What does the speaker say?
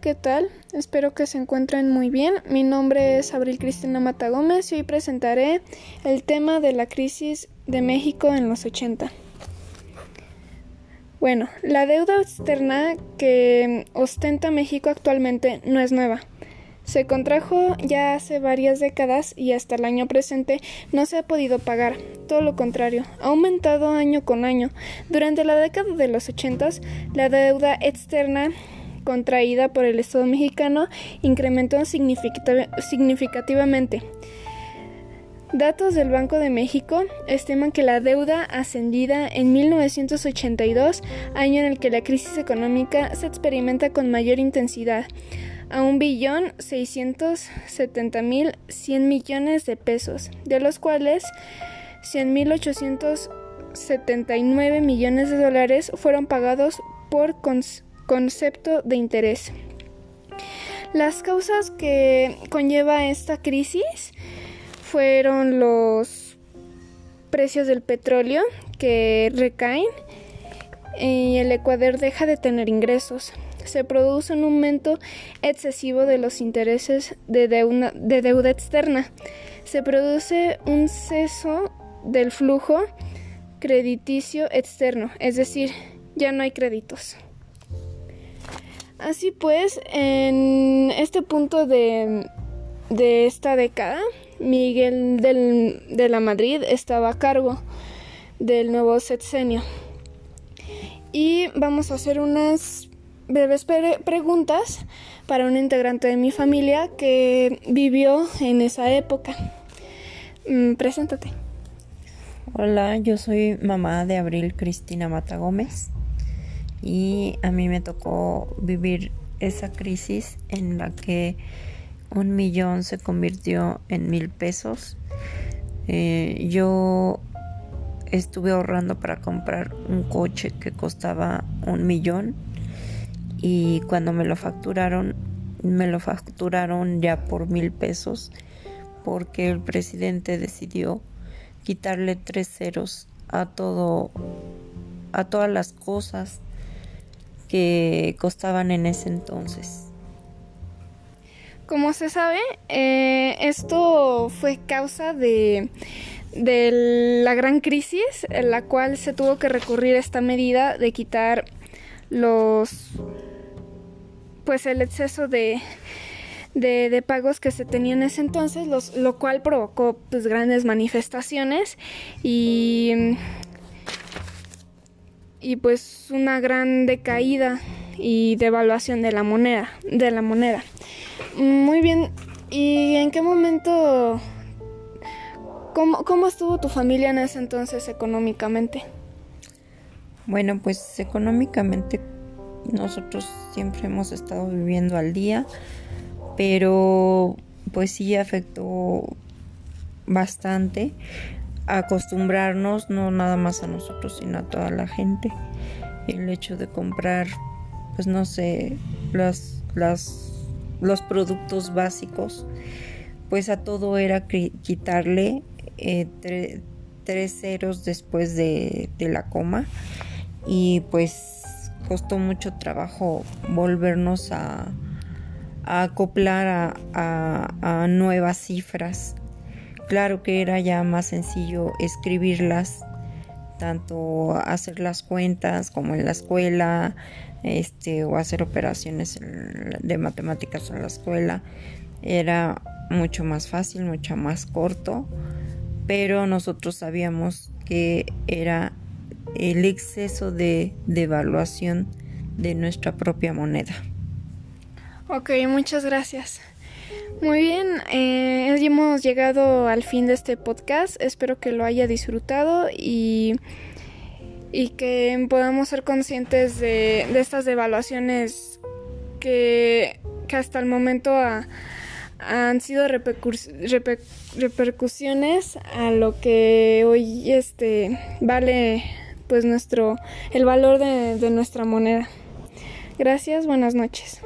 ¿qué tal? Espero que se encuentren muy bien. Mi nombre es Abril Cristina Mata Gómez y hoy presentaré el tema de la crisis de México en los 80. Bueno, la deuda externa que ostenta México actualmente no es nueva. Se contrajo ya hace varias décadas y hasta el año presente no se ha podido pagar. Todo lo contrario, ha aumentado año con año. Durante la década de los 80, la deuda externa contraída por el Estado mexicano incrementó significativamente. Datos del Banco de México estiman que la deuda ascendida en 1982, año en el que la crisis económica se experimenta con mayor intensidad, a un billón seiscientos setenta mil cien millones de pesos, de los cuales cien mil ochocientos setenta y nueve millones de dólares fueron pagados por concepto de interés. Las causas que conlleva esta crisis fueron los precios del petróleo que recaen y el Ecuador deja de tener ingresos. Se produce un aumento excesivo de los intereses de deuda, de deuda externa. Se produce un ceso del flujo crediticio externo, es decir, ya no hay créditos. Así pues, en este punto de, de esta década, Miguel de la Madrid estaba a cargo del nuevo sexenio. Y vamos a hacer unas breves preguntas para un integrante de mi familia que vivió en esa época. Mm, preséntate. Hola, yo soy mamá de Abril Cristina Mata Gómez y a mí me tocó vivir esa crisis en la que un millón se convirtió en mil pesos. Eh, yo estuve ahorrando para comprar un coche que costaba un millón y cuando me lo facturaron, me lo facturaron ya por mil pesos porque el presidente decidió quitarle tres ceros a todo a todas las cosas que costaban en ese entonces. Como se sabe, eh, esto fue causa de, de la gran crisis en la cual se tuvo que recurrir a esta medida de quitar los pues el exceso de, de, pagos que se tenían en ese entonces, los, lo cual provocó pues grandes manifestaciones y y pues una gran decaída y devaluación de la moneda, de la moneda. Muy bien, ¿y en qué momento cómo, cómo estuvo tu familia en ese entonces económicamente? Bueno, pues económicamente nosotros siempre hemos estado viviendo al día, pero pues sí afectó bastante acostumbrarnos no nada más a nosotros sino a toda la gente. El hecho de comprar pues no sé las las los productos básicos pues a todo era quitarle eh, tres ceros después de, la coma. Y pues costó mucho trabajo volvernos a, acoplar a nuevas cifras Claro que era ya más sencillo escribirlas, tanto hacer las cuentas como en la escuela, este, o hacer operaciones de matemáticas en la escuela. Era mucho más fácil, mucho más corto, pero nosotros sabíamos que era el exceso de devaluación de nuestra propia moneda. Ok, muchas gracias. Muy bien, eh, hemos llegado al fin de este podcast. Espero que lo haya disfrutado y, y que podamos ser conscientes de, estas devaluaciones que, hasta el momento han sido repercusiones a lo que hoy este vale pues nuestro el valor de nuestra moneda. Gracias, buenas noches.